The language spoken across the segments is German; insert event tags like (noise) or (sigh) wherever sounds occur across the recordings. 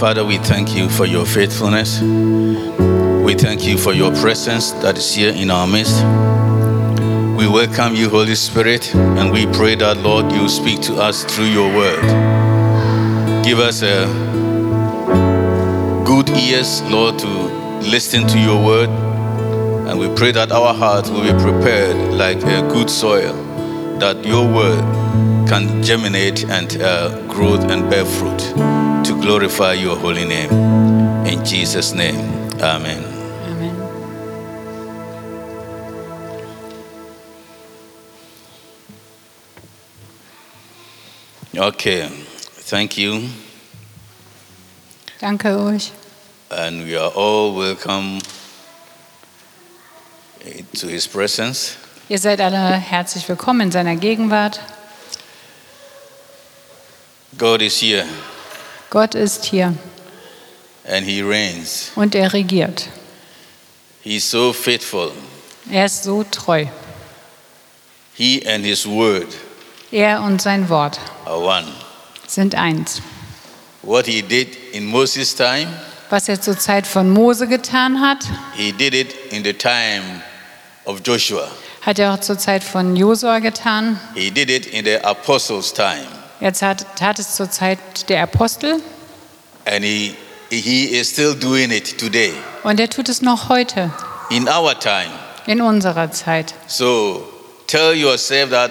Father, we thank you for your faithfulness. We thank you for your presence that is here in our midst. We welcome you, Holy Spirit, and we pray that, Lord, you speak to us through your word. Give us a good ears, Lord, to listen to your word. And we pray that our hearts will be prepared like a good soil, that your word can germinate and uh, grow and bear fruit to glorify your holy name. In Jesus' name, amen. Amen. Okay, thank you. Danke euch. And we are all welcome to his presence. Ihr seid alle herzlich willkommen in seiner Gegenwart. God is here Gott ist hier and he reigns. und er regiert. He's so faithful. Er ist so treu. He and his word Er und sein Wort are one. sind eins. What he did in Moses' time, Was er zur Zeit von Mose getan hat, he did it in the time of Joshua. hat er auch zur Zeit von Josua getan. He did it in the apostles' time. Er tat, tat es zur Zeit der Apostel And he, he is still doing it today, und er tut es noch heute, in our time. in unserer Zeit. So tell yourself that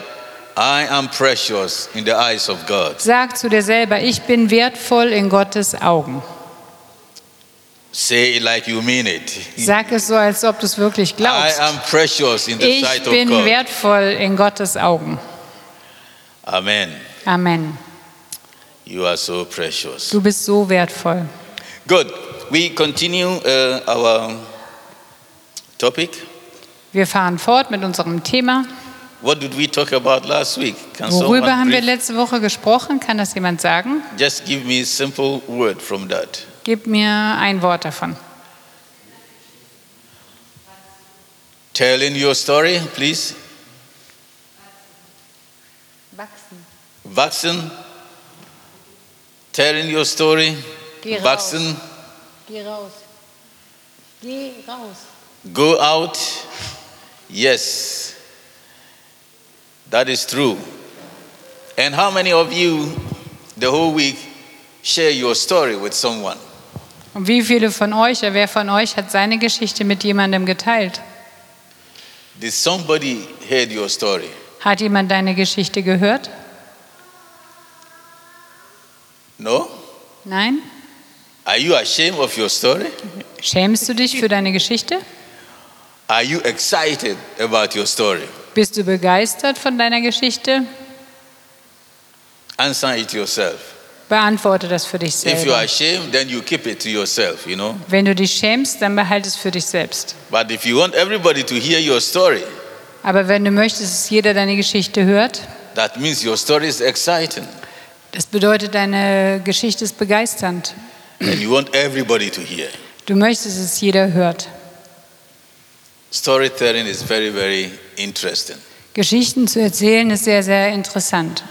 I am precious in the eyes of God. Sag zu dir selber, ich bin wertvoll in Gottes Augen. Say it like you mean it. Sag es so, als ob du es wirklich I glaubst. am precious in the Ich sight of bin God. wertvoll in Gottes Augen. Amen. Amen. You are so precious. Du bist so wertvoll. Good. We continue uh, our topic. Wir fahren fort mit unserem Thema. What did we talk about last week? Can Worüber haben wir letzte Woche gesprochen? Kann das jemand sagen? just give me a simple word from that? Gib mir ein Wort davon. Telling your story, please. Wachsen. Wachsen. Telling your story. Geh raus. Wachsen. Geh raus. Geh raus. Go out. Yes. That is true. And how many of you the whole week share your story with someone? Und wie viele von euch, wer von euch hat seine Geschichte mit jemandem geteilt? Did somebody hear your story? Hat jemand deine Geschichte gehört? No? Nein? Are you ashamed of your story? Schämst du dich für deine Geschichte? Are you excited about your story? Bist du begeistert von deiner Geschichte? Answer it yourself. Beantworte das für dich If you are selber. ashamed, then you keep it to yourself, you know. Wenn du dich schämst, dann behalte es für dich selbst. But if you want everybody to hear your story, Aber wenn du möchtest, dass jeder deine Geschichte hört, that means your story is exciting. Das bedeutet, deine Geschichte ist begeisternd. and you want everybody to hear. Du möchtest, dass jeder hört. Storytelling is very, very interesting. Geschichten zu erzählen ist sehr, sehr interessant.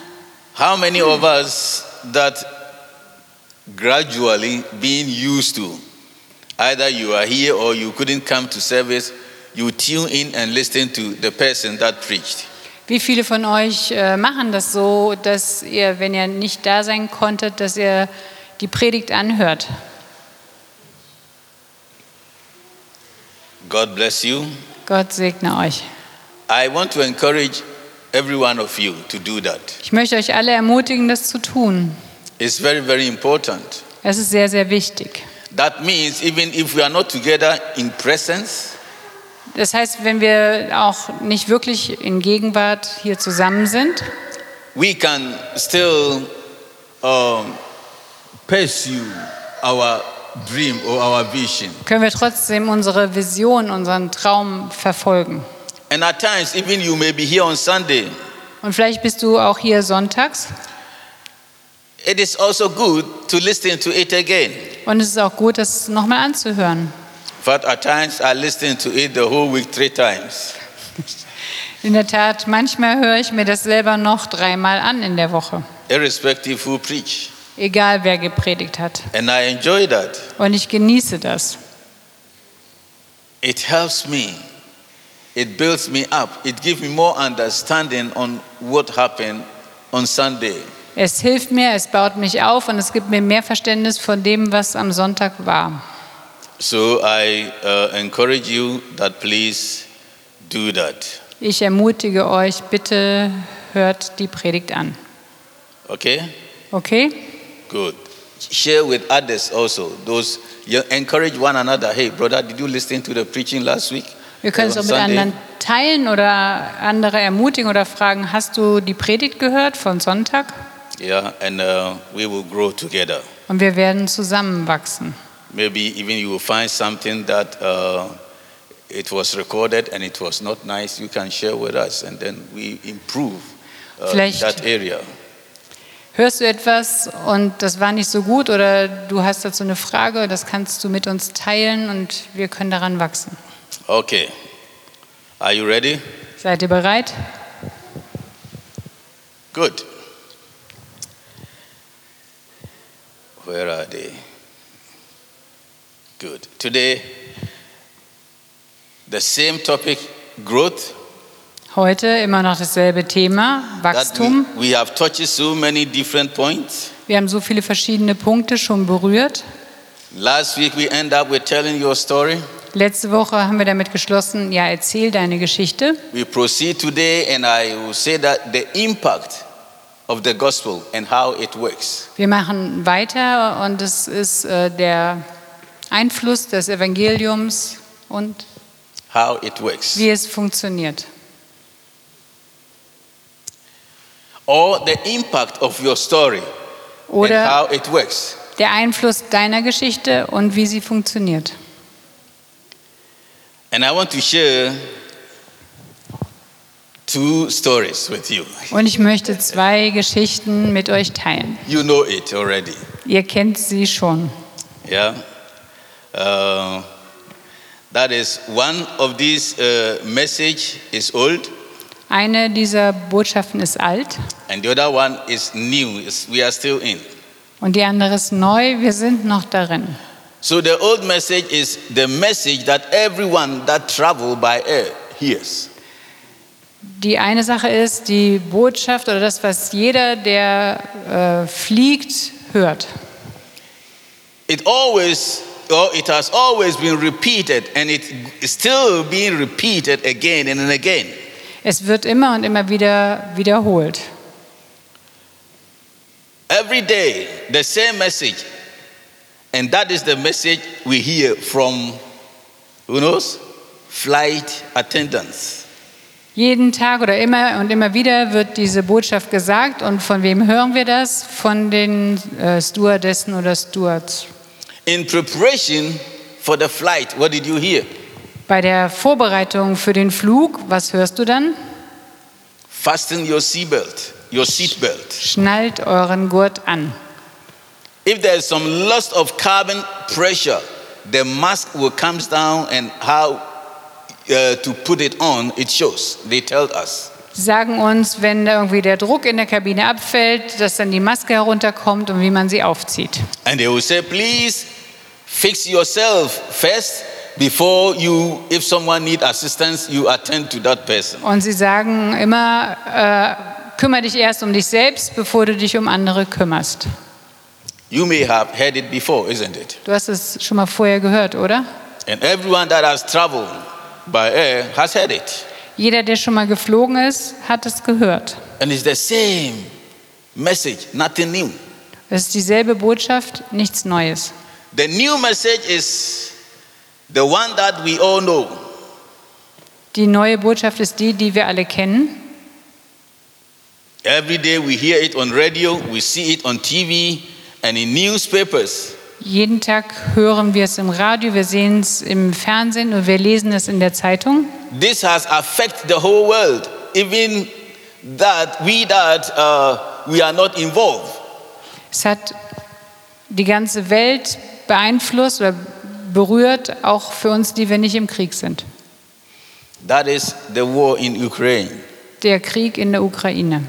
How many of us that gradually being used to either you are here or you couldn't come to service, you tune in and listen to the person that preached. Wie viele von euch äh, machen das so, dass ihr, wenn ihr nicht da sein konntet, dass ihr die Predigt anhört? God bless you. Gott segne euch. I want to encourage every one of you to do that. Ich möchte euch alle ermutigen, das zu tun. It's very, very important. Es ist sehr, sehr wichtig. That means even if we are not together in presence, Das heißt, wenn wir auch nicht wirklich in Gegenwart hier zusammen sind, we can still um, pursue our dream or our vision. können wir trotzdem unsere Vision, unseren Traum verfolgen. And at times, even you may be here on Sunday, Und vielleicht bist du auch hier sonntags it is also good to listen to it again. und es ist auch gut, das nochmal anzuhören. Fact, at times I listen to it the whole week three times. (laughs) In der Tat, manchmal höre ich mir das selber noch dreimal an in der Woche. irrespective who preach. egal wer gepredigt hat. And I enjoy that. Und ich genieße das. It helps me. It builds me up. It gives me more understanding on what happened on Sunday. Es hilft mir, es baut mich auf und es gibt mir mehr Verständnis von dem, was am Sonntag war. So I uh, encourage you that please do that. Ich ermutige euch, bitte hört die Predigt an. Okay? Okay? Good. Share with others also. Those you encourage one another. Hey, brother, did you listen to the preaching last week? Wir können es On auch mit anderen teilen oder andere ermutigen oder fragen, hast du die Predigt gehört von Sonntag? Yeah, and uh, we will grow together. Und wir werden zusammenwachsen. Maybe even you will find something that uh, it was recorded and it was not nice. You can share with us, and then we improve uh, that area. Hörst du etwas und das war nicht so gut oder du hast dazu eine Frage, das kannst du mit uns teilen und wir können daran wachsen. Okay. Are you ready? Seid ihr bereit? Good. Where are they? Good. Today, the same topic growth. Heute immer noch dasselbe Thema, Wachstum. we, we have touched so many different points. Wir haben so viele verschiedene Punkte schon berührt. Last week, we end up with telling your story. Letzte Woche haben wir damit geschlossen, ja, erzähl deine Geschichte. We proceed today, and I will say that the impact of the gospel and how it works. Wir machen weiter und es ist äh, der Einfluss des Evangeliums und How it works. wie es funktioniert. Or the impact of your story and Oder how it works. der Einfluss deiner Geschichte und wie sie funktioniert. And I want to share two stories with you. Und ich möchte zwei Geschichten mit euch teilen. You know it already. Ihr kennt sie schon. Yeah? Uh, that is one of these uh, message is old Eine dieser Botschaften ist alt and the other one is new. We are still in. und die andere ist neu. Wir sind noch darin. So the old message is the message that everyone that travel by air hears. Die eine Sache ist die Botschaft oder das, was jeder, der äh, fliegt, hört. It always or it has always been repeated and it is still being repeated again and again. Es wird immer und immer wieder wiederholt. Every day, the same message. And that is the message we hear from, who knows? Flight attendants. Jeden Tag oder immer und immer wieder wird diese Botschaft gesagt. Und von wem hören wir das? Von den äh, Stewardessen oder Stewards. In preparation for the flight, what did you hear? Bei der Vorbereitung für den Flug, was hörst du dann? Fasten your seatbelt, your seatbelt. Schnallt euren Gurt an. If there is some loss of carbon pressure, the mask will comes down and how uh, to put it on, it shows. They tell us. Sie sagen uns, wenn irgendwie der Druck in der Kabine abfällt, dass dann die Maske herunterkommt und wie man sie aufzieht. And they will say, please fix yourself first before you, if someone need assistance, you attend to that person. Und sie sagen immer, äh, kümmere dich erst um dich selbst, bevor du dich um andere kümmerst. You may have heard it before, isn't it? Du hast es schon mal vorher gehört, oder? And everyone that has traveled by air has heard it. Jeder, der schon mal geflogen ist, hat es gehört. And it's the same message, nothing new. Es ist dieselbe Botschaft, nichts Neues. The new message is the one that we all know. Die neue Botschaft ist die, die wir alle kennen. Every day we hear it on radio, we see it on TV and in newspapers. Jeden Tag hören wir es im Radio, wir sehen es im Fernsehen und wir lesen es in der Zeitung. This has affected the whole world, even that we that uh, we are not involved. Es hat die ganze Welt beeinflusst oder berührt, auch für uns, die wir nicht im Krieg sind. That is the war in Ukraine. Der Krieg in der Ukraine.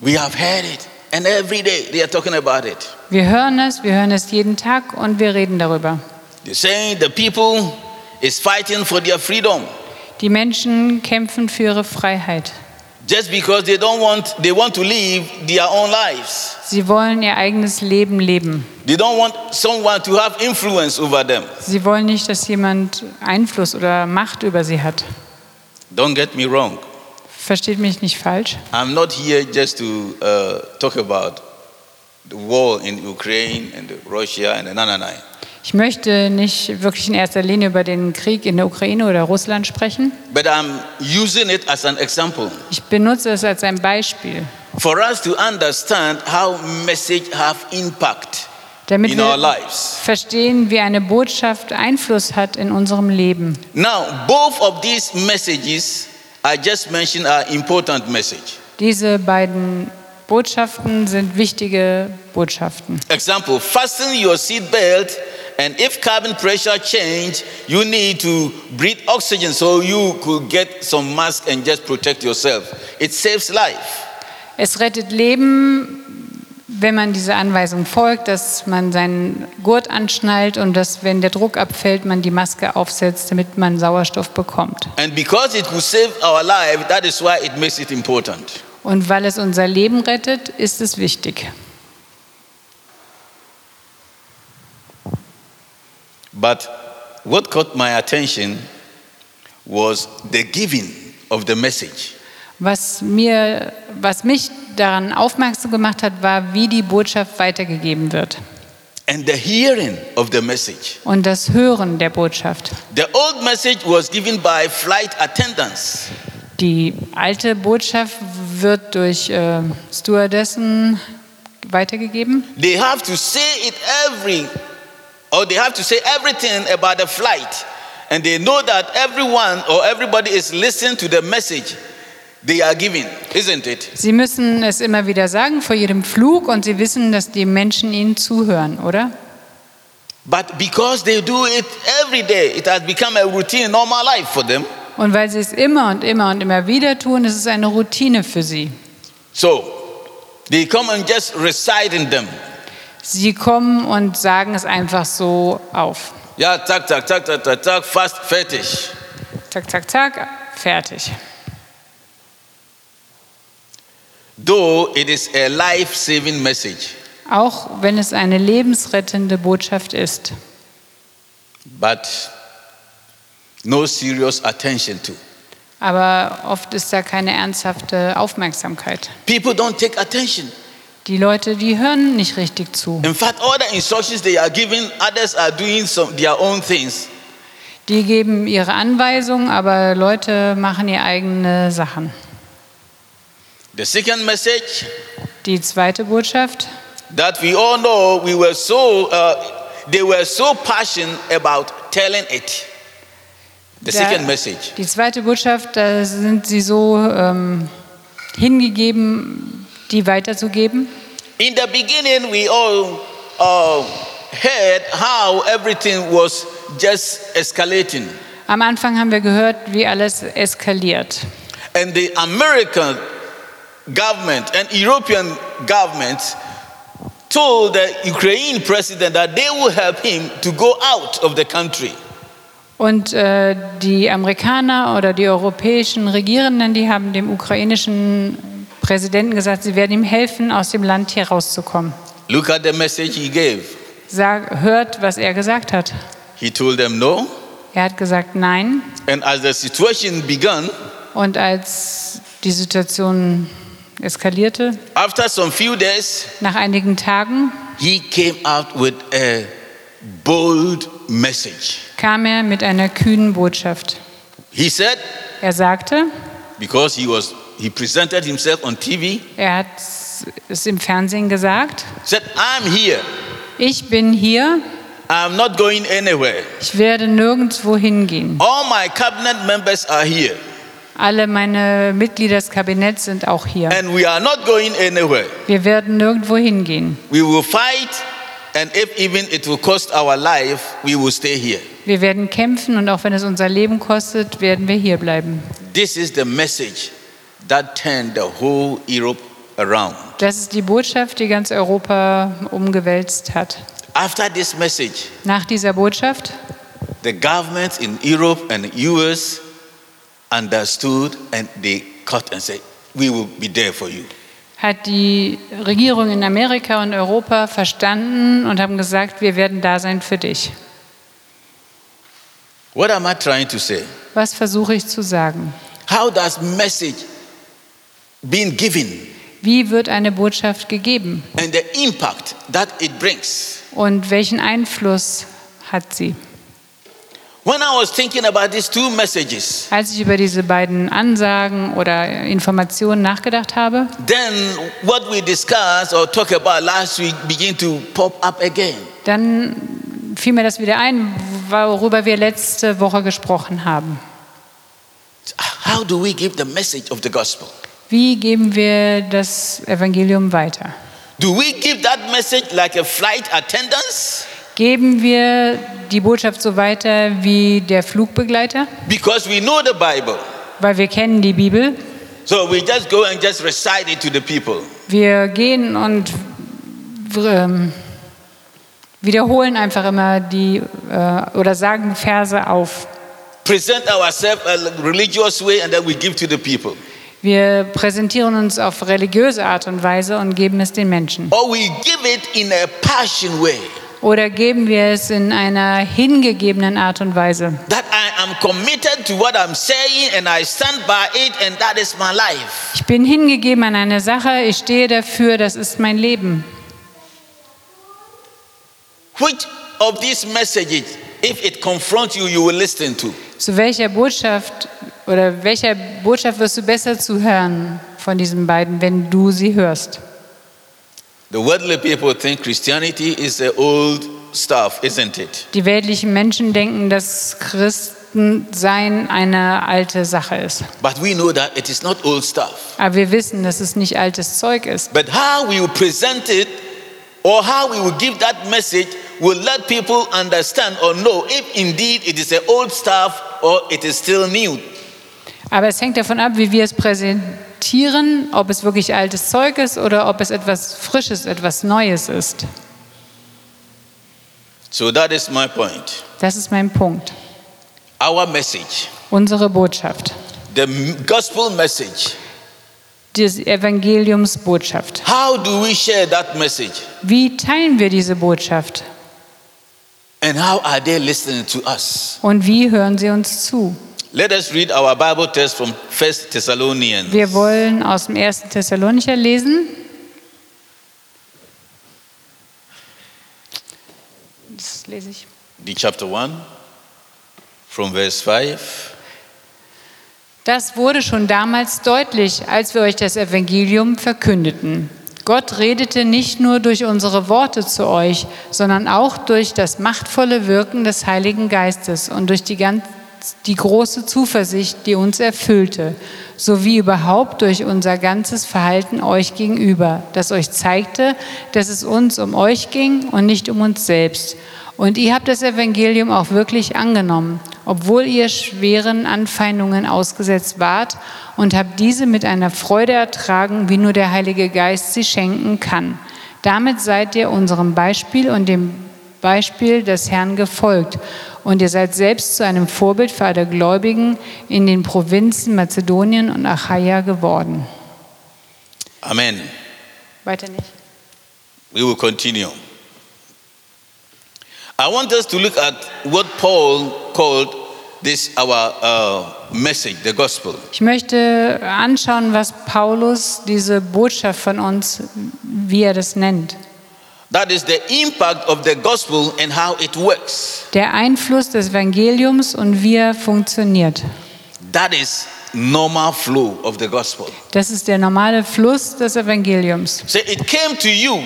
We have heard it, and every day they are talking about it. Wir hören es, wir hören es jeden Tag und wir reden darüber. They're saying the people is fighting for their freedom Die Menschen kämpfen für ihre Freiheit. Just because they don't want they want to live their own lives. Sie wollen ihr eigenes Leben leben. They don't want someone to have influence over them. Sie wollen nicht, dass jemand Einfluss oder Macht über sie hat. Don't get me wrong. Versteht mich nicht falsch. I'm not here just to uh, talk about the war in Ukraine and Russia and nein, nein. Ich möchte nicht wirklich in erster Linie über den Krieg in der Ukraine oder Russland sprechen. But I'm using it as an example Ich benutze es als ein Beispiel, for us to understand how message have impact damit in our wir lives. verstehen, wie eine Botschaft Einfluss hat in unserem Leben. Now, both of these messages I just mentioned are important message. Diese beiden Botschaften sind wichtige Botschaften. Example, fasten your seat belt and if cabin pressure change, you need to breathe oxygen so you could get some mask and just protect yourself. It saves life. Es rettet Leben, wenn man dieser Anweisung folgt, dass man seinen Gurt anschnallt und dass, wenn der Druck abfällt, man die Maske aufsetzt, damit man Sauerstoff bekommt. And because it could save our life, that is why it makes it important. Und weil es unser Leben rettet, ist es wichtig. But what caught my attention was the giving of the message. Was, mir, was mich daran aufmerksam gemacht hat, war, wie die Botschaft weitergegeben wird and the hearing of the message. und das Hören der Botschaft. The old message was given by flight attendants. Die alte Botschaft wird durch äh, Stewardessen weitergegeben. They have to say it every, or they have to say everything about the flight. And they know that everyone or everybody is listening to the message they are giving, isn't it? Sie müssen es immer wieder sagen vor jedem Flug und sie wissen, dass die Menschen ihnen zuhören, oder? But because they do it every day, it has become a routine, normal life for them. Und weil sie es immer und immer und immer wieder tun, ist es eine Routine für sie. So they come and just recite in them. Sie kommen und sagen es einfach so auf. Ja, tak, tak, tak, tak, tak, tak, fast fertig. Zack, zack, zack, fertig. Though it is a life saving message, Auch wenn es eine lebensrettende Botschaft ist. but no serious attention to. Aber oft ist da keine ernsthafte Aufmerksamkeit. People don't take attention. Die Leute, die hören nicht richtig zu. In fact, all the instructions they are giving, others are doing some, their own things. Die geben ihre Anweisungen, aber Leute machen ihre eigene Sachen. The second message Die zweite Botschaft, that we all know, we were so, uh, they were so passionate about telling it. The Da- second message. Die zweite Botschaft, da sind sie so ähm, hingegeben, die weiterzugeben. In the beginning, we all uh, heard how everything was just escalating. Am Anfang haben wir gehört, wie alles eskaliert. And the American government and European governments told the Ukraine president that they will help him to go out of the country. Und äh, die Amerikaner oder die europäischen Regierenden, die haben dem ukrainischen Präsidenten gesagt, sie werden ihm helfen, aus dem Land hier rauszukommen. Look at the message he gave. Sag, hört, was er gesagt hat. He told them no. Er hat gesagt Nein. And as the situation began, Und als die Situation eskalierte, after some few days, nach einigen Tagen he came out with a bold message. kam er mit einer kühnen Botschaft. He said, Er sagte, because he was he presented himself on TV, er hat es im Fernsehen gesagt, said, I'm here. ich bin hier, I'm not going anywhere. ich werde nirgendwo hingehen. All my cabinet members are here. Alle meine Mitglieder des Kabinetts sind auch hier. And we are not going anywhere. Wir werden nirgendwo hingehen. We will fight, and if even it will cost our life, we will stay here. Wir werden kämpfen und auch wenn es unser Leben kostet, werden wir hier bleiben. This is the message that turned the whole Europe around. Das ist die Botschaft, die ganz Europa umgewälzt hat. After this message, Nach dieser Botschaft the governments in Europe and the US understood and they cut and said, We will be there for you. hat die Regierung in Amerika und Europa verstanden und haben gesagt, wir werden da sein für dich. What am I trying to say? Was versuche ich zu sagen? How does message being given Wie wird eine Botschaft gegeben and the impact that it brings? und welchen Einfluss hat sie? When I was thinking about these two messages, Als ich über diese beiden Ansagen oder Informationen nachgedacht habe, then what we discussed or talked about last week began to pop up again. dann fiel mir das wieder ein, worüber wir letzte Woche gesprochen haben. How do we give the message of the gospel? Wie geben wir das Evangelium weiter? Do we give that message like a flight attendance? Geben wir die Botschaft so weiter wie der Flugbegleiter? Because we know the Bible. Weil wir kennen die Bibel. So we just go and just recite it to the people. Wir gehen und ähm, wiederholen einfach immer die äh, oder sagen Verse auf. Present ourselves a religious way and then we give to the people. Wir präsentieren uns auf religiöse Art und Weise und geben es den Menschen. Or we give it in a passion way. Oder geben wir es in einer hingegebenen Art und Weise. Ich bin hingegeben an eine Sache, ich stehe dafür, das ist mein Leben. Which of these messages, if it confronts you, you will listen to? Zu welcher Botschaft oder welcher Botschaft wirst du besser zuhören von diesen beiden, wenn du sie hörst? The worldly people think Christianity is the old stuff, isn't it? Die weltlichen Menschen denken, dass Christensein eine alte Sache ist. But we know that it is not old stuff. Aber wir wissen, dass es nicht altes Zeug ist. But how we will present it or how we will give that message will let people understand or know if indeed it is the old stuff or it is still new. Aber es hängt davon ab, wie wir es präsentieren, ob es wirklich altes Zeug ist oder ob es etwas Frisches, etwas Neues ist. So that is my point. Das ist mein Punkt. Our message, Unsere Botschaft, the gospel message. die Evangeliumsbotschaft. How do we share that message? Wie teilen wir diese Botschaft And how are they listening to us? und wie hören sie uns zu? Let us read our Bible text from 1 Thessalonians. Wir wollen aus dem 1. Thessalonicher lesen. Das lese ich. The chapter 1 from verse 5. Das wurde schon damals deutlich, als wir euch das Evangelium verkündeten. Gott redete nicht nur durch unsere Worte zu euch, sondern auch durch das machtvolle Wirken des Heiligen Geistes und durch die, ganz, die große Zuversicht, die uns erfüllte, sowie überhaupt durch unser ganzes Verhalten euch gegenüber, das euch zeigte, dass es uns um euch ging und nicht um uns selbst. Und ihr habt das Evangelium auch wirklich angenommen, obwohl ihr schweren Anfeindungen ausgesetzt wart und habt diese mit einer Freude ertragen, wie nur der Heilige Geist sie schenken kann. Damit seid ihr unserem Beispiel und dem Beispiel des Herrn gefolgt. Und ihr seid selbst zu einem Vorbild für alle Gläubigen in den Provinzen Mazedonien und Achaia geworden. Amen. Weiter nicht. We will continue. I want us to look at what Paul called this our uh, message, the gospel. Ich möchte anschauen, was Paulus diese Botschaft von uns, wie er das nennt. That is the impact of the gospel and how it works. Der Einfluss des Evangeliums und wie er funktioniert. That is normal flow of the gospel. Das ist der normale Fluss des Evangeliums. So it came to you,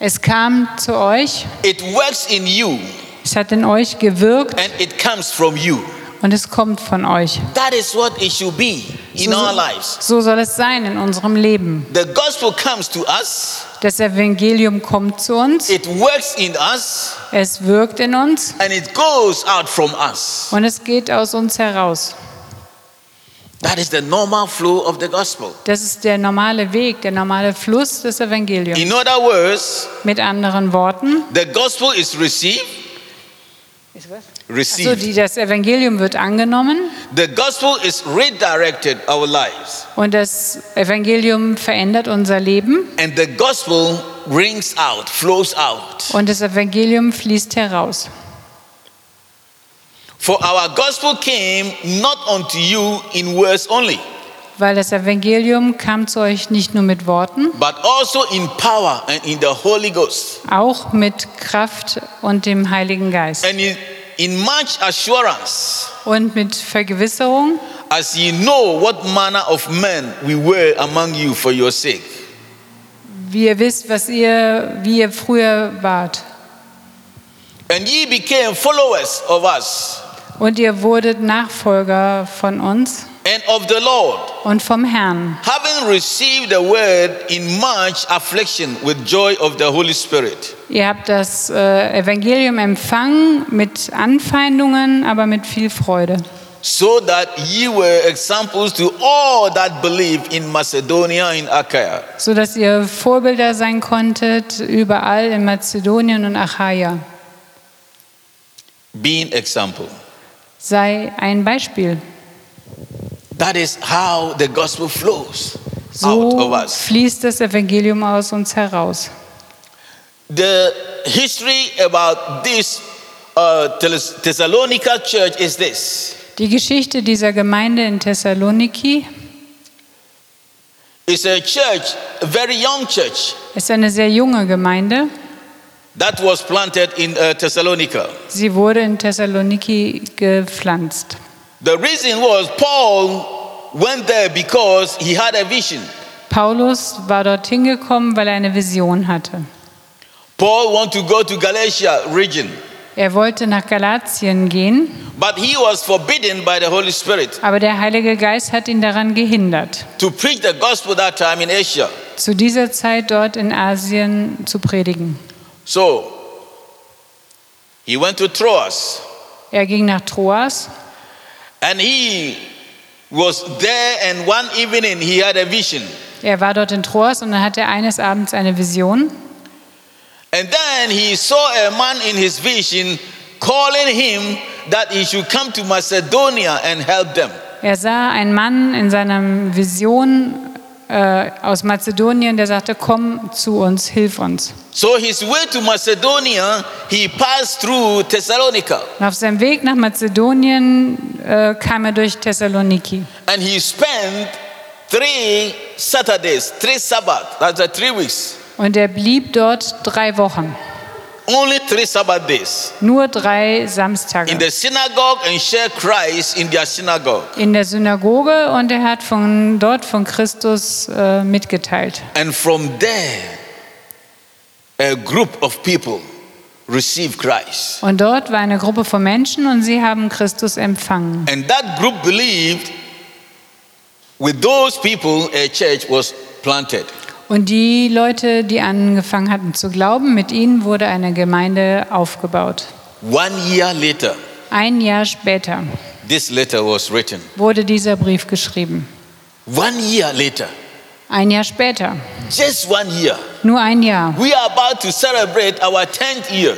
Es kam zu euch, it works in you, es hat in euch gewirkt and it comes from you. Und es kommt von euch. That is what it should be in So, our lives. so soll es sein in unserem Leben. The gospel comes to us, Das Evangelium kommt zu uns, it works in us, es wirkt in uns and it goes out from us. und es geht aus uns heraus. That is the normal flow of the gospel. Das ist der normale Weg, der normale Fluss des Evangeliums. In other words, Mit anderen Worten, the gospel is received, so received. die, das Evangelium wird angenommen The gospel is redirected our lives. und das Evangelium verändert unser Leben And the gospel rings out, flows out. und das Evangelium fließt heraus. For our gospel came not unto you in words only, Weil das Evangelium kam zu euch nicht nur mit Worten, but also in power and in the Holy Ghost, auch mit Kraft und dem Heiligen Geist. and in, in much assurance, Und mit Vergewisserung, as ye know what manner of men we were among you for your sake. wie ihr wisst, was ihr, wie ihr früher wart. And ye became followers of us Und ihr wurdet Nachfolger von uns and of the Lord, und vom Herrn, having received the word in much affliction with joy of the Holy Spirit. Ihr habt das äh, Evangelium empfangen mit Anfeindungen, aber mit viel Freude, so that ye were examples to all that believe in Macedonia and Achaia. so dass ihr Vorbilder sein konntet überall in Mazedonien und Achaia. Being example. Sei ein Beispiel. That is how the gospel flows out So of us. fließt das Evangelium aus uns heraus. The history about this uh, Thess- Thessalonica church is this. Die Geschichte dieser Gemeinde in Thessaloniki It's a church, a very young church, ist eine sehr junge Gemeinde. That was planted in uh, Thessalonica. Sie wurde in Thessaloniki gepflanzt. The reason was Paul went there because he had a vision. Paulus war dorthin gekommen, weil er eine Vision hatte. Paul wanted to go to Galatia region, Er wollte nach Galatien gehen, but he was forbidden by the Holy Spirit aber der Heilige Geist hat ihn daran gehindert, to preach the gospel that time in Asia. zu dieser Zeit dort in Asien zu predigen. So he went to Troas Er ging nach Troas and he was there and one evening he had a vision. Er war dort in Troas und dann hatte er eines Abends eine Vision. And then he saw a man in his vision calling him that he should come to Macedonia and help them. Er sah einen Mann in seiner Vision äh, aus Mazedonien, der sagte, komm zu uns, hilf uns. So his way to Macedonia, he passed through Thessalonica auf seinem Weg nach Mazedonien äh, kam er durch Thessaloniki. and he spent three Saturdays, three Sabbath, that's uh, three weeks, Und er blieb dort drei Wochen, only three Sabbath days nur drei in Samstage. the synagogue and share Christ in their synagogue. In der Synagoge und er hat von dort von Christus äh, mitgeteilt. And from there, a group of people received Christ. Und dort war eine Gruppe von Menschen und sie haben Christus empfangen. And that group believed with those people a church was planted. Und die Leute, die angefangen hatten zu glauben, mit ihnen wurde eine Gemeinde aufgebaut. One year later, Ein Jahr später this letter was written. wurde dieser Brief geschrieben. One year later, Ein Jahr später, just one year, nur ein Jahr. we are about to celebrate our 10th year.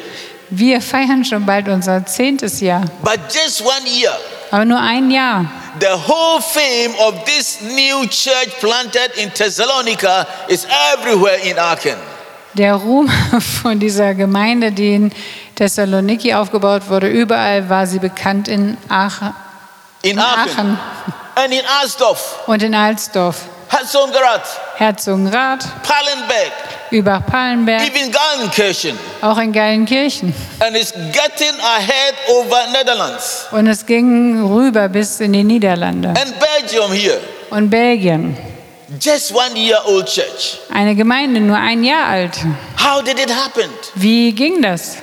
Wir feiern schon bald unser zehntes Jahr. But just one year, Aber nur ein Jahr. the whole fame of this new church planted in Thessalonica is everywhere in Aachen. Der Ruhm (laughs) von dieser Gemeinde, die in Thessaloniki aufgebaut wurde, überall war sie bekannt in Aachen In Aachen, Aachen. and in Asdorf, und in Alsdorf, Herzogenrath, Herzogenrath, Pallenberg, Übach-Palenberg, even Gallenkirchen. auch in Geilenkirchen. And it's getting ahead over Netherlands Und es ging rüber bis in die Niederlande and Belgium here. und Belgien. Just one year old church. Eine Gemeinde nur ein Jahr alt. How did it happen? Wie ging das?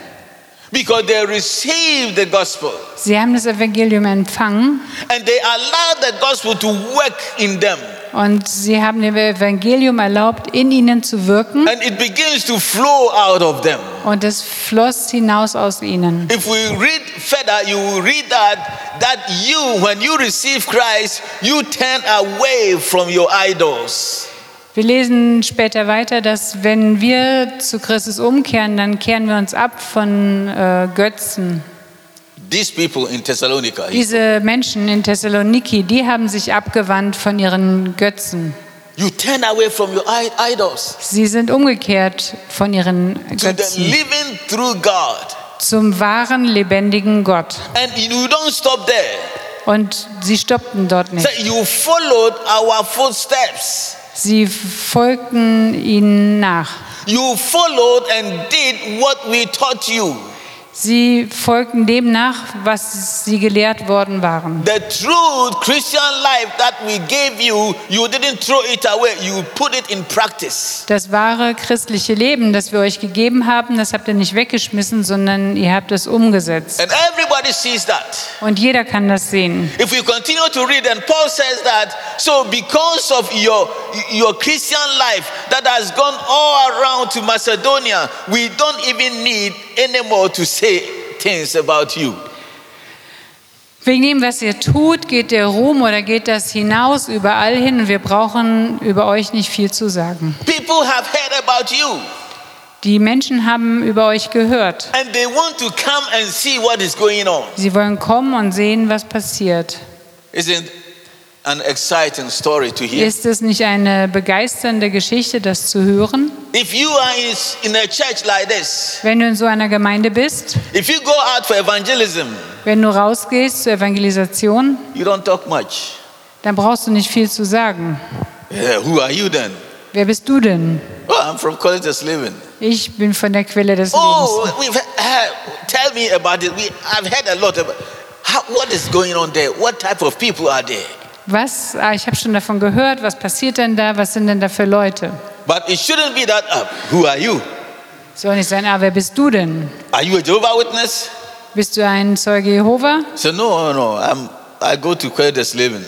Because they received the gospel Sie haben das Evangelium empfangen and they allowed the gospel to work in them. Und sie haben dem Evangelium erlaubt, in ihnen zu wirken. and it begins to flow out of them. Und es floss hinaus aus ihnen. If we read further, you will read that that you, when you receive Christ, you turn away from your idols. Wir lesen später weiter, dass wenn wir zu Christus umkehren, dann kehren wir uns ab von äh, Götzen. These people in Thessalonica, Diese Menschen in Thessaloniki, die haben sich abgewandt von ihren Götzen. you turn away from your idols Sie sind umgekehrt von ihren to the Götzen living through God. zum wahren, lebendigen Gott. And you don't stop there. Und sie stoppten dort So nicht. you followed our footsteps. Sie folgten ihnen nach. You followed and did what we taught you. Sie folgten dem nach, was sie gelehrt worden waren. The true Christian life that we gave you, you didn't throw it away, you put it in practice. Das wahre christliche Leben, das wir euch gegeben haben, das habt ihr nicht weggeschmissen, sondern ihr habt es umgesetzt. And everybody sees that. Und jeder kann das sehen. If we continue to read, and Paul says that, so because of your, your Christian life that has gone all around to Macedonia, we don't even need anymore to say things about you. Wegen dem, was ihr tut, geht der Ruhm oder geht das hinaus überall hin und wir brauchen über euch nicht viel zu sagen. People have heard about you, Die Menschen haben über euch gehört. and they want to come and see what is going on. Sie wollen kommen und sehen, was passiert. Isn't an exciting story to hear? Ist es nicht eine begeisternde Geschichte, das zu hören? If you are in, in a church like this, Wenn du in so einer Gemeinde bist, if you go out for evangelism, wenn du rausgehst zur Evangelisation, you don't talk much. dann brauchst du nicht viel zu sagen. Yeah, who are you then? Wer bist du denn? Oh, I'm from College's Living. Ich bin von der Quelle des Oh, Lebens. we've, uh, tell me about it. We, I've heard a lot about how, what is going on there. What type of people are there? Was? Ah, ich habe schon davon gehört. Was passiert denn da? Was sind denn da für Leute? But it shouldn't be that up. Who are you? Soll nicht sein, ah, wer bist du denn? Are you a Jehovah Witness? Bist du ein Zeuge Jehova? So no, no, no. I'm, I go to College's Living.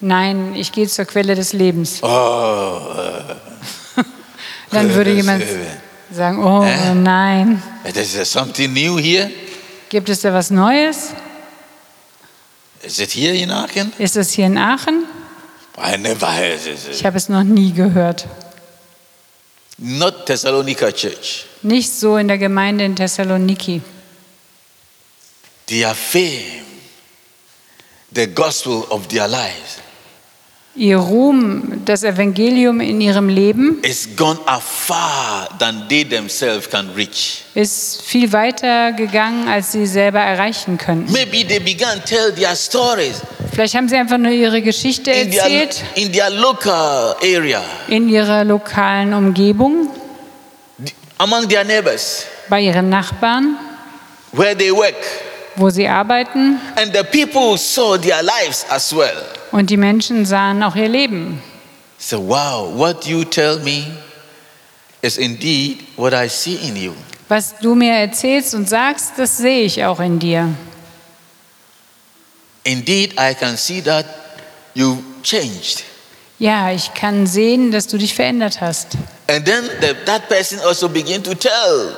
Nein, ich gehe zur Quelle des Lebens. Oh, (laughs) Dann würde des jemand Lebens. sagen, oh Äh? nein. is there something new here? Gibt es da was Neues? Is it here in Aachen? Ist es hier in Aachen? Heard it. Ich habe es noch nie gehört. Not Thessalonica Church. Nicht so in der Gemeinde in Thessaloniki. Their fame, the gospel of their lives, Ihr Ruhm, das Evangelium in ihrem Leben ist viel weiter gegangen, als sie selber erreichen könnten. Their Vielleicht haben sie einfach nur ihre Geschichte in their, erzählt in their local area, in ihrer lokalen Umgebung, among their neighbors, bei ihren Nachbarn, where they work. Wo sie arbeiten. And the people saw their lives as well. Und die Menschen sahen auch ihr Leben. So, wow, what you tell me is indeed what I see in you. Was du mir erzählst und sagst, das sehe ich auch in dir. Indeed, I can see that you changed. Ja, ich kann sehen, dass du dich verändert hast. And then the, that person also begin to tell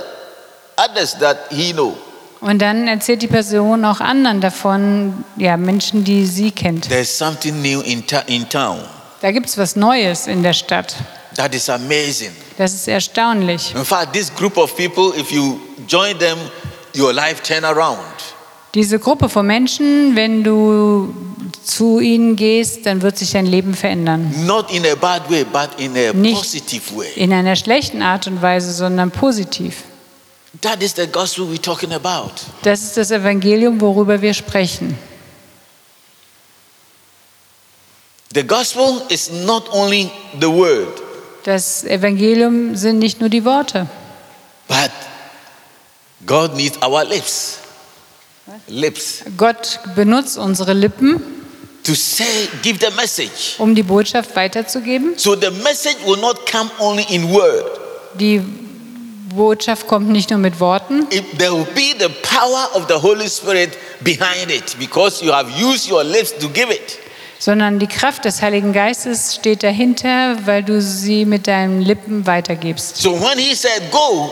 others that he know. Und dann erzählt die Person auch anderen davon, ja, Menschen, die sie kennt. There's something new in, in town. Da gibt es was Neues in der Stadt. That is amazing. Das ist erstaunlich. In fact, this group of people, if you join them, your life turn around. Diese Gruppe von Menschen, wenn du zu ihnen gehst, dann wird sich dein Leben verändern. Not in a bad way, but in a Nicht positive way. in einer schlechten Art und Weise, sondern positiv. That is the gospel we're talking about. Das ist das Evangelium, worüber wir sprechen. The gospel is not only the word, Das Evangelium sind nicht nur die Worte. but God needs our lips. Lips Gott benutzt unsere Lippen, to say, give the message. um die Botschaft weiterzugeben. So the message will not come only in word. Die Botschaft kommt nicht nur mit Worten, It, there will be the power of the Holy Spirit behind it because you have used your lips to give it. sondern die Kraft des Heiligen Geistes steht dahinter, weil du sie mit deinen Lippen weitergibst. So when he said, Go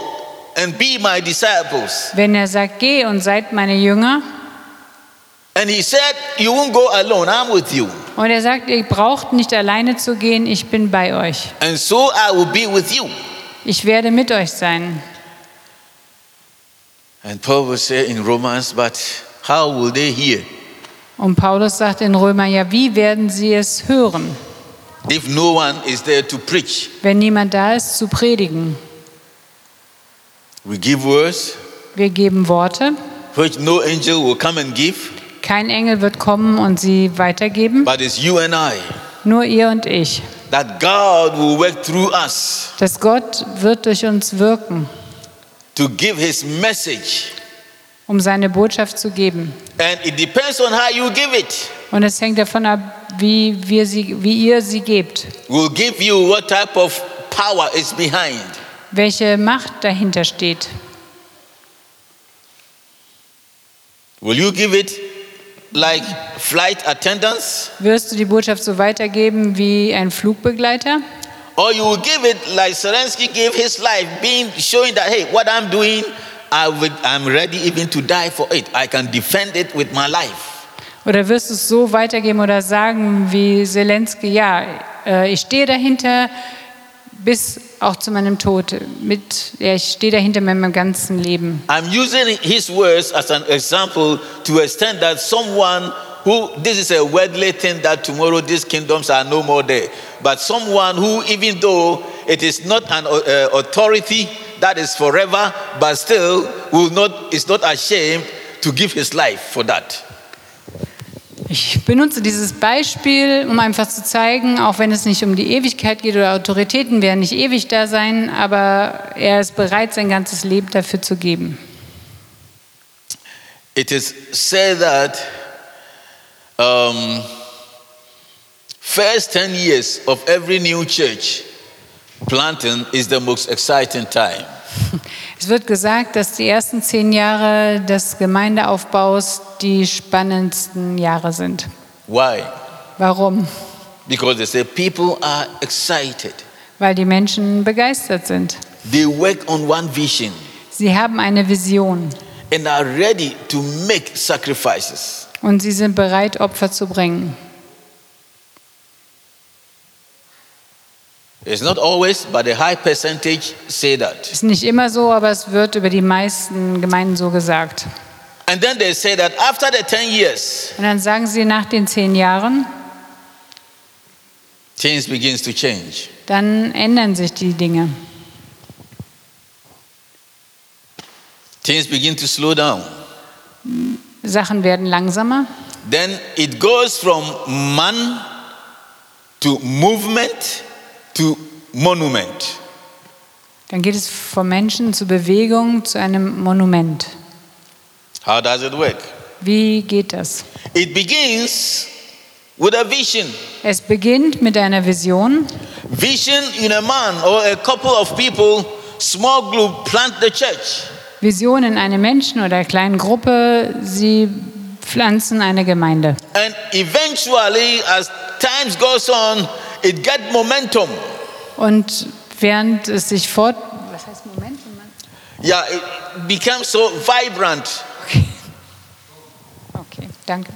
and be my disciples, Wenn er sagt, geh und seid meine Jünger, and he said, You won't go alone, I'm with you. und er sagt, ihr braucht nicht alleine zu gehen, ich bin bei euch. And so I will be with you. Ich werde mit euch sein. And Paul will say in Romans, But how will they hear Und Paulus sagt in Römer, ja, wie werden sie es hören, if no one is there to preach? wenn niemand da ist, zu predigen? We give words Wir geben Worte, which no angel will come and give, kein Engel wird kommen und sie weitergeben, but it's you and I. nur ihr und ich. That God will work through us Dass Gott wird durch uns wirken, to give his message. um seine Botschaft zu geben. And it depends on how you give it. Und es hängt davon ab, wie, wir sie, wie ihr sie gebt, Will give you what type of power is behind. welche Macht dahinter steht. Will you give it like flight attendants? Wirst du die Botschaft so weitergeben wie ein Flugbegleiter? Or you will give it like Zelensky gave his life, being showing that hey, what I'm doing, I would, I'm ready even to die for it. I can defend it with my life. Oder wirst du es so weitergeben oder sagen wie Zelensky, ja, äh, ich stehe dahinter bis auch zu meinem Tod. Mit, ja, ich stehe dahinter mit meinem ganzen Leben. I'm using his words as an example to extend that someone who, this is a worldly thing that tomorrow these kingdoms are no more there, but someone who, even though it is not an uh, authority that is forever, but still will not, is not ashamed to give his life for that. Ich benutze dieses Beispiel, um einfach zu zeigen, auch wenn es nicht um die Ewigkeit geht oder Autoritäten werden nicht ewig da sein, aber er ist bereit, sein ganzes Leben dafür zu geben. It is said that um, first 10 years of every new church planting is the most exciting time. (laughs) Es wird gesagt, dass die ersten zehn Jahre des Gemeindeaufbaus die spannendsten Jahre sind. Why? Warum? Because they say people are excited. Weil die Menschen begeistert sind. They work on one vision Sie haben eine Vision and are ready to make sacrifices. und sie sind bereit, Opfer zu bringen. It's not always, but a high percentage say that. Ist nicht immer so, aber es wird über die meisten Gemeinden so gesagt. And then they say that after the 10 years, Und dann sagen sie nach den zehn Jahren, things begins to change. dann ändern sich die Dinge. Things begin to slow down. Sachen werden langsamer. Then it goes from man to movement to monument. Dann geht es vom Menschen zur Bewegung zu einem Monument. How does it work? Wie geht das? It begins with a vision. Es beginnt mit einer Vision. Vision in a man or a couple of people, small group, plant the church. Vision in einem Menschen oder einer kleinen Gruppe. Sie pflanzen eine Gemeinde. And eventually, as times goes on, it get momentum. Und während es sich fort... Was heißt Momentum? Yeah, it becomes so vibrant. Okay. Okay, danke.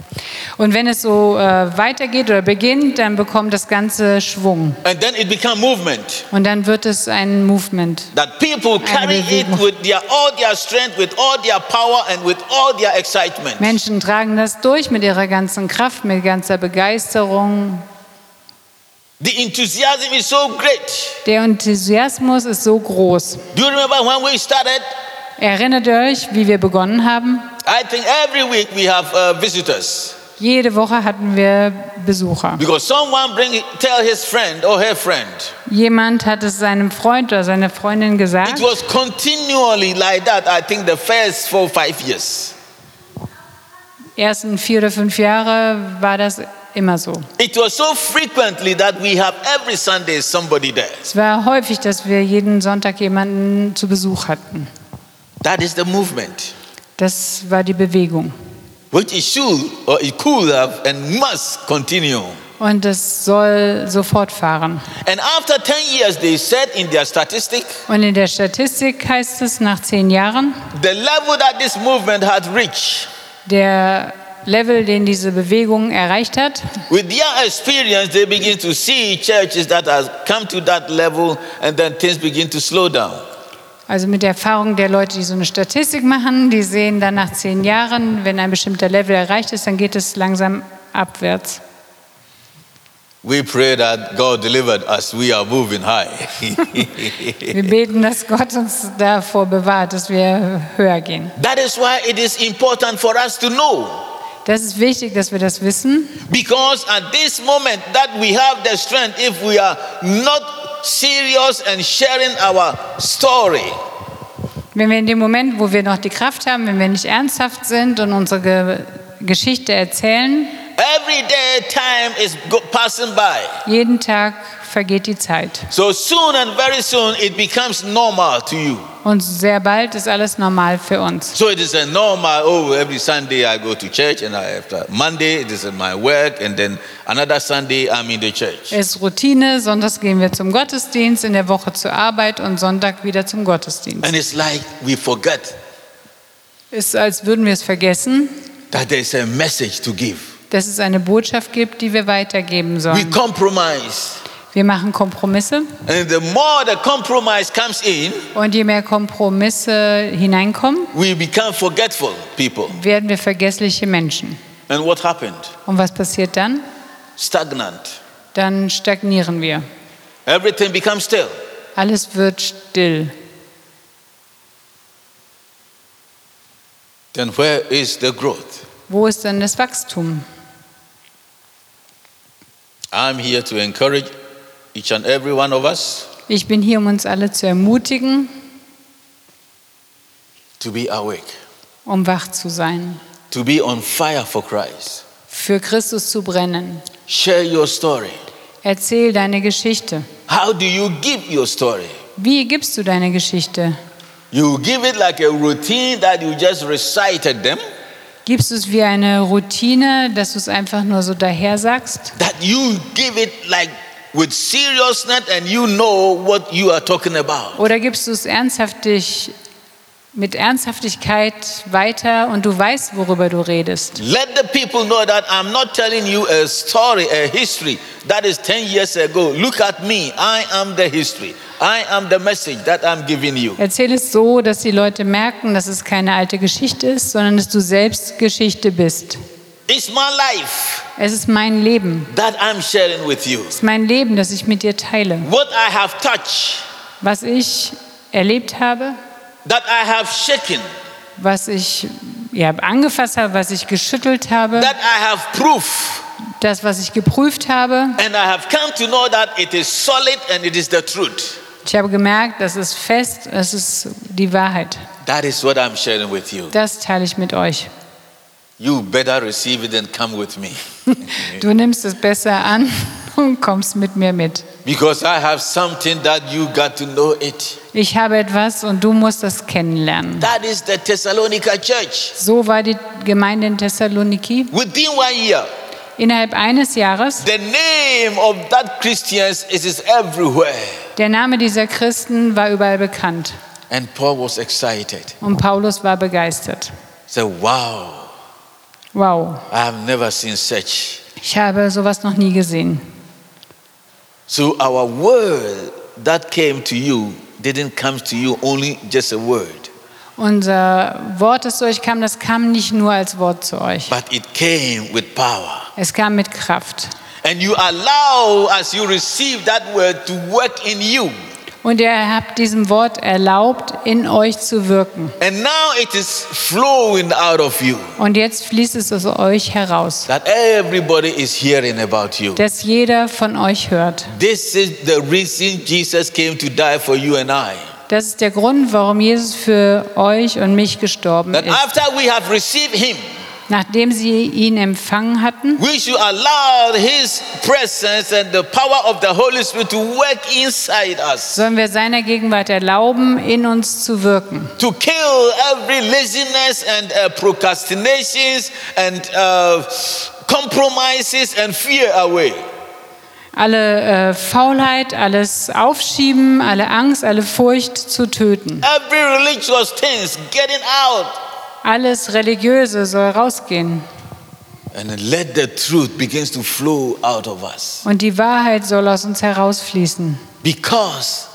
Und wenn es so äh, weitergeht oder beginnt, dann bekommt das Ganze Schwung. And then it becomes movement. Und dann wird es ein Movement. That people carry it with their all their strength, with all their power, and with all their excitement. Menschen tragen das durch mit ihrer ganzen Kraft, mit ganzer Begeisterung. The enthusiasm is so great. Der Enthusiasmus ist so groß. Do you remember when we started? Erinnert ihr euch, wie wir begonnen haben? I think every week we have uh, visitors Jede Woche hatten wir Besucher. because someone bring tell his friend or her friend. Jemand hat es seinem Freund oder seiner Freundin gesagt. It was continually like that. I think the first four five years. Ersten vier oder fünf Jahre war das immer so. It was so frequently that we have every Sunday somebody there. Es war häufig, dass wir jeden Sonntag jemanden zu Besuch hatten. That is the movement. Das war die Bewegung. which it should or it could have and must continue. Und es soll so fortfahren. And after 10 years, they said in their statistic, Und in der Statistik heißt es, nach zehn Jahren, the level that this movement had reached, der Level, den diese Bewegung erreicht hat, with their experience, they begin to see churches that have come to that level and then things begin to slow down. also mit der Erfahrung der Leute, die so eine Statistik machen, die sehen dann nach zehn Jahren, wenn ein bestimmter Level erreicht ist, dann geht es langsam abwärts. We pray that God delivered us. We are moving high. (laughs) Wir beten, dass Gott uns davor bewahrt, dass wir höher gehen. that is why it is important for us to know. Das ist wichtig, dass wir das wissen, Because at this moment that we have the strength, if we are not serious and sharing our story, wenn wir in dem Moment, wo wir noch die Kraft haben, wenn wir nicht ernsthaft sind und unsere Ge Geschichte erzählen, every day time is passing by. jeden Tag vergeht die Zeit. So soon and very soon it becomes normal to you. Und sehr bald ist alles normal für uns. So it is a normal, oh, every Sunday I go to church and I after Monday it is my work and then another Sunday I'm in the church. Es ist Routine, sonntags gehen wir zum Gottesdienst, in der Woche zur Arbeit und Sonntag wieder zum Gottesdienst. And it's like we forget Ist, als würden wir es vergessen, that there is a message to give. dass es eine Botschaft gibt, die wir weitergeben We sollen. compromise. Wir machen Kompromisse And the more the compromise comes in, und je mehr Kompromisse hineinkommen, we become forgetful people. werden wir vergessliche Menschen. And what happened? Und was passiert dann? Stagnant. Dann stagnieren wir. Everything becomes still. Alles wird still. Then where is the growth? Wo ist denn das Wachstum? I'm here to encourage each and every one of us Ich bin hier, um uns alle zu ermutigen, to be awake, um wach zu sein, to be on fire for Christ. für Christus zu brennen. Share your story. Erzähl deine Geschichte. How do you give your story? Wie gibst du deine Geschichte? You give it like a routine that you just recited them, Gibst du es wie eine Routine, dass du es einfach nur so daher sagst? that you give it like with seriousness and you know what you are talking about. Oder gibst du es ernsthaftig, mit Ernsthaftigkeit weiter und du weißt, worüber du redest? Let the people know that I'm not telling you a story, a history that is 10 years ago. Look at me. I am the history. I am the message that I'm giving you. Erzähl es so, dass die Leute merken, dass es keine alte Geschichte ist, sondern dass du selbst Geschichte bist. It's my life Es ist mein Leben. that I'm sharing with you. Es ist mein Leben, das ich mit dir teile. What I have touched, Was ich erlebt habe, that I have shaken, was ich ja, angefasst habe, was ich geschüttelt habe, that I have proof. das, was ich geprüft habe. And I have come to know that it is solid and it is the truth. Ich habe gemerkt, das ist fest, das ist die Wahrheit. That is what I'm sharing with you. Das teile ich mit euch. You better receive it and come with me. (laughs) Du nimmst es besser an (laughs) und kommst mit mir mit. Because I have something that you got to know it. Ich habe etwas und du musst das kennenlernen. That is the Thessalonica church. So war die Gemeinde in Thessaloniki. Within one year, Innerhalb eines Jahres, the name of that Christians is, everywhere. der Name dieser Christen war überall bekannt. And Paul was excited. Und Paulus war begeistert. Said, wow, Wow, I have never seen such. ich habe sowas noch nie gesehen. So our word that came to you didn't come to you only just a word, Unser Wort, das zu euch kam, das kam nicht nur als Wort zu euch. but it came with power. Es kam mit Kraft. And you allow, as you receive that word, to work in you. Und ihr habt diesem Wort erlaubt, in euch zu wirken. And now it is flowing out of you. Und jetzt fließt es aus euch heraus, That everybody is hearing about you. dass jeder von euch hört. This is the reason Jesus came to die for you and I. Das ist der Grund, warum Jesus für euch und mich gestorben That ist. after we have received him, Nachdem sie ihn empfangen hatten, we should allow His presence and the power of the Holy Spirit to work inside us. sollen wir seiner Gegenwart erlauben, in uns zu wirken. To kill every laziness and uh, procrastinations and uh, compromises and fear away. Alle äh, Faulheit, alles Aufschieben, alle Angst, alle Furcht zu töten. Every religious things getting out. Alles Religiöse soll rausgehen. And then let the truth begins to flow out of us. Und die Wahrheit soll aus uns herausfließen. Because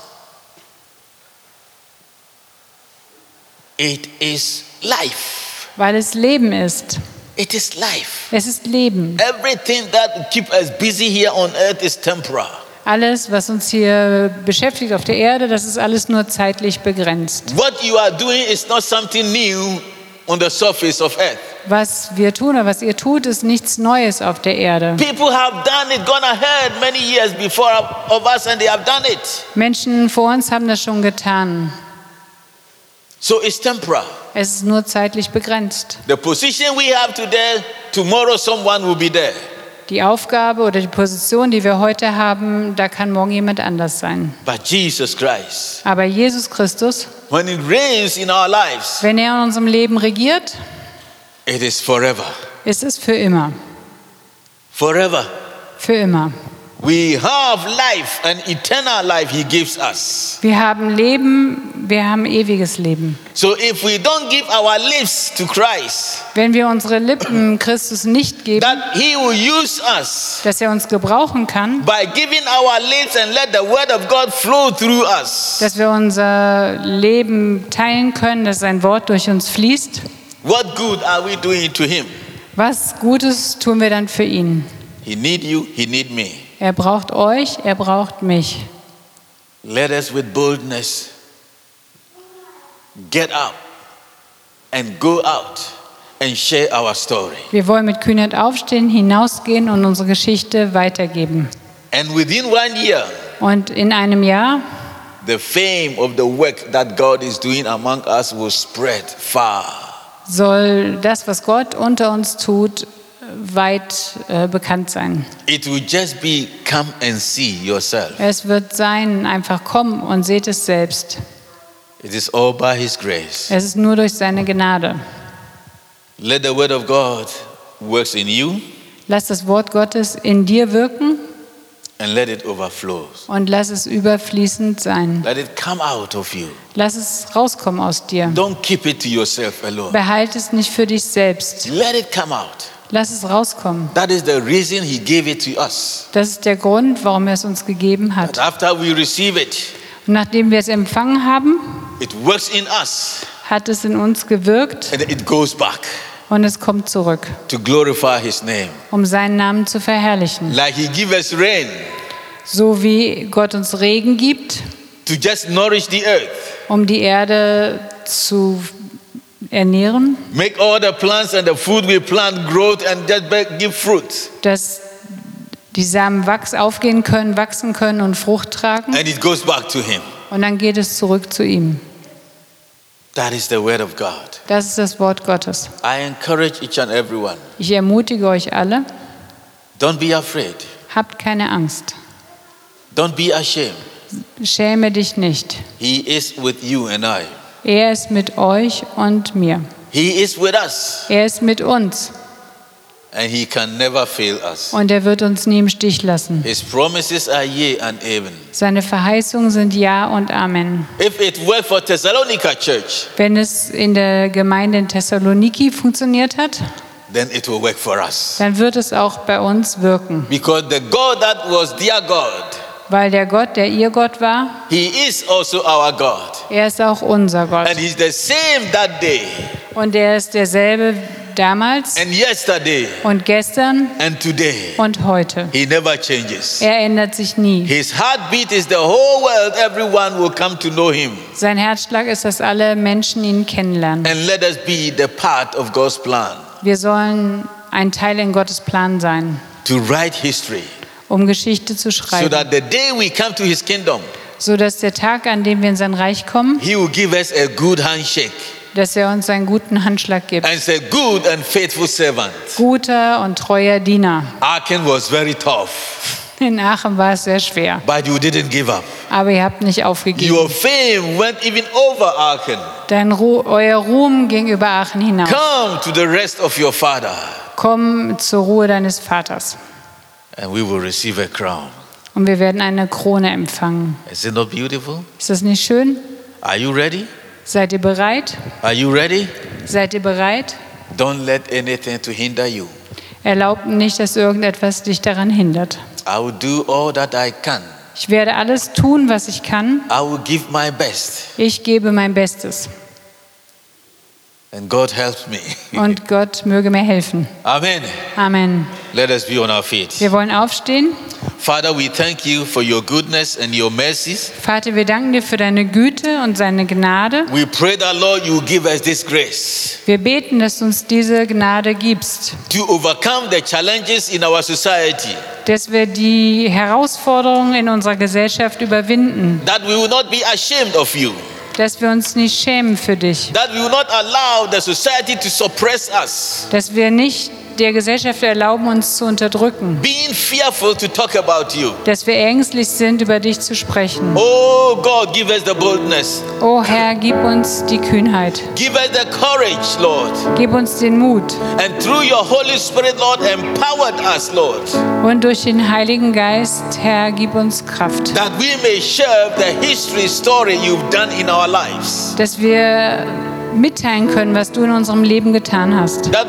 it is life. Weil es Leben ist. It is life. Es ist Leben. Everything that keep us busy here on earth is temporal. Alles, was uns hier beschäftigt auf der Erde, das ist alles nur zeitlich begrenzt. What you are doing is not something new on the surface of earth. Was wir tun oder was ihr tut, ist nichts Neues auf der Erde. People have done it, gone ahead many years before of us, and they have done it. Menschen vor uns haben das schon getan. So it's temporal. Es ist nur zeitlich begrenzt. The position we have today, tomorrow someone will be there. Die Aufgabe oder die Position, die wir heute haben, da kann morgen jemand anders sein. But Jesus Christ, Aber Jesus Christus, when He reigns in our lives, wenn er in unserem Leben regiert, it is forever. ist es für immer. Forever. Für immer. We have life, an eternal life He gives us. Wir haben Leben, wir haben ewiges Leben. So if we don't give our lips to Christ, Wenn wir unsere Lippen (clears throat) Christus nicht geben, that He will use us dass er uns gebrauchen kann, by giving our lips and let the word of God flow through us. dass wir unser Leben teilen können, dass sein Wort durch uns fließt, What good are we doing to Him? was Gutes tun wir dann für ihn? He need you, He need me. Er braucht euch, er braucht mich. Let us with boldness get up and go out and share our story. Wir wollen mit Kühnheit aufstehen, hinausgehen und unsere Geschichte weitergeben. And within one year, Und in einem Jahr the fame of the work that God is doing among us will spread far. soll das, was Gott unter uns tut, weit äh, bekannt sein. It will just be come and see yourself. Es wird sein, einfach kommen und seht es selbst. It is all by His grace. Es ist nur durch seine Gnade. Let the word of God works in you Lass das Wort Gottes in dir wirken and let it overflow. und lass es überfließend sein. Let it come out of you. Lass es rauskommen aus dir. Don't keep it to yourself alone. Behalte es nicht für dich selbst. Let it come out. Lass es rauskommen. That is the reason He gave it to us. Das ist der Grund, warum er es uns gegeben But hat. after we receive it, Und nachdem wir es empfangen haben, it works in us hat es in uns gewirkt and it goes back und es kommt zurück, to glorify His name. um seinen Namen zu verherrlichen. Like He give us rain So wie Gott uns Regen gibt, to just nourish the earth, um die Erde zu ernähren, make all the plants and the food we plant grow and just give fruit. dass die Samen wachs aufgehen können, wachsen können und Frucht tragen. And it goes back to Him. Und dann geht es zurück zu ihm. That is the word of God. Das ist das Wort Gottes. I encourage each and every one. Ich ermutige euch alle, Don't be afraid. habt keine Angst. Don't be ashamed. Schäme dich nicht. He is with you and I. Er ist mit euch und mir. He is with us Er ist mit uns and He can never fail us. und er wird uns nie im Stich lassen. His promises are yea and amen. Seine Verheißungen sind Ja und Amen. If it worked for Thessalonica church, Wenn es in der Gemeinde in Thessaloniki funktioniert hat, then it will work for us. dann wird es auch bei uns wirken. Because the God that was their God, Weil der Gott, der ihr Gott war, He is also our God. er ist auch unser Gott. And He's the same that day Und er ist derselbe damals and yesterday und gestern and today. und heute. He never changes. Er ändert sich nie. His heartbeat is the whole world, everyone will come to know Him. Sein Herzschlag ist, dass alle Menschen ihn kennenlernen. And let us be the part of God's plan Wir sollen ein Teil in Gottes Plan sein, to write history um Geschichte zu so schreiben, that the day we come to His kingdom, so dass der Tag, an dem wir in sein Reich kommen, He will give us a good handshake. dass er uns einen guten Handschlag gibt. and said, Good and faithful servant. Guter und treuer Diener. Achan was very tough, In Aachen war es sehr schwer, but you didn't give up. aber ihr habt nicht aufgegeben. Your fame went even over Achan. Dein Ru euer Ruhm ging über Aachen hinaus. Come to the rest of your father, Komm zur Ruhe deines Vaters and we will receive a crown. und wir werden eine Krone empfangen. Is it not beautiful? Ist das nicht schön? Are you ready? Seid ihr bereit? Are you ready? Seid ihr bereit? Don't let anything to hinder you. Erlaubt nicht, dass irgendetwas dich daran hindert. I will do all that I can. Ich werde alles tun, was ich kann. I will give my best, Ich gebe mein Bestes. And God helps me. Und (laughs) Gott möge mir helfen. Amen. Amen. Let us be on our feet. Wir wollen aufstehen. Father, we thank you for your goodness and your mercies. Vater, wir danken dir für deine Güte und seine Gnade. We pray that, Lord, you will give us this grace Wir beten, dass du uns diese Gnade gibst, to overcome the challenges in our society, dass wir die Herausforderungen in unserer Gesellschaft überwinden, that we will not be ashamed of you, dass wir uns nicht schämen für dich, that we will not allow the society to suppress us, dass wir nicht der Gesellschaft erlauben, uns zu unterdrücken, being fearful to talk about you. dass wir ängstlich sind, über dich zu sprechen. Oh God, give us the boldness, O Herr, gib uns die Kühnheit, give us the courage, Lord, gib uns den Mut. And through your Holy Spirit, Lord, empowered us, Lord, und durch den Heiligen Geist, Herr, gib uns Kraft, that we may share the history story you've done in our lives. dass wir mitteilen können, was du in unserem Leben getan hast. dass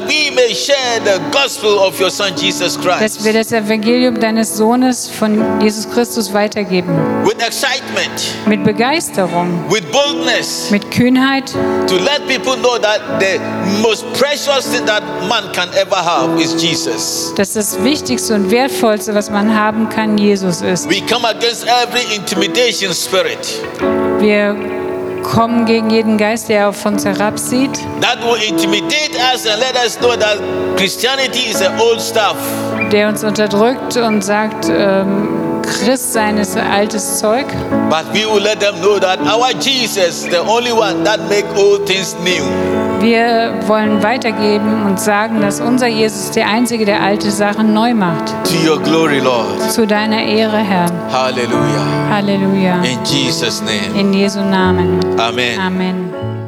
wir das Evangelium deines Sohnes von Jesus Christus weitergeben. with excitement, Mit Begeisterung, with boldness, mit Kühnheit, to let people know that the most precious thing that man can ever have is Jesus. dass das Wichtigste und Wertvollste, was man haben kann, Jesus ist. We come against every intimidation spirit Wir kommen gegen jeden Geist, der auf uns herabsieht, that will intimidate us and let us know that Christianity is an old stuff. der uns unterdrückt und sagt, ähm, Christsein ist altes Zeug. But we will let them know that our Jesus, the only one that make all things new. Wir wollen weitergeben und sagen, dass unser Jesus der Einzige, der alte Sachen neu macht. To your glory, Lord. Zu deiner Ehre, Herr. Hallelujah. Halleluja. In Jesus' name. In Jesu Namen. Amen. Amen.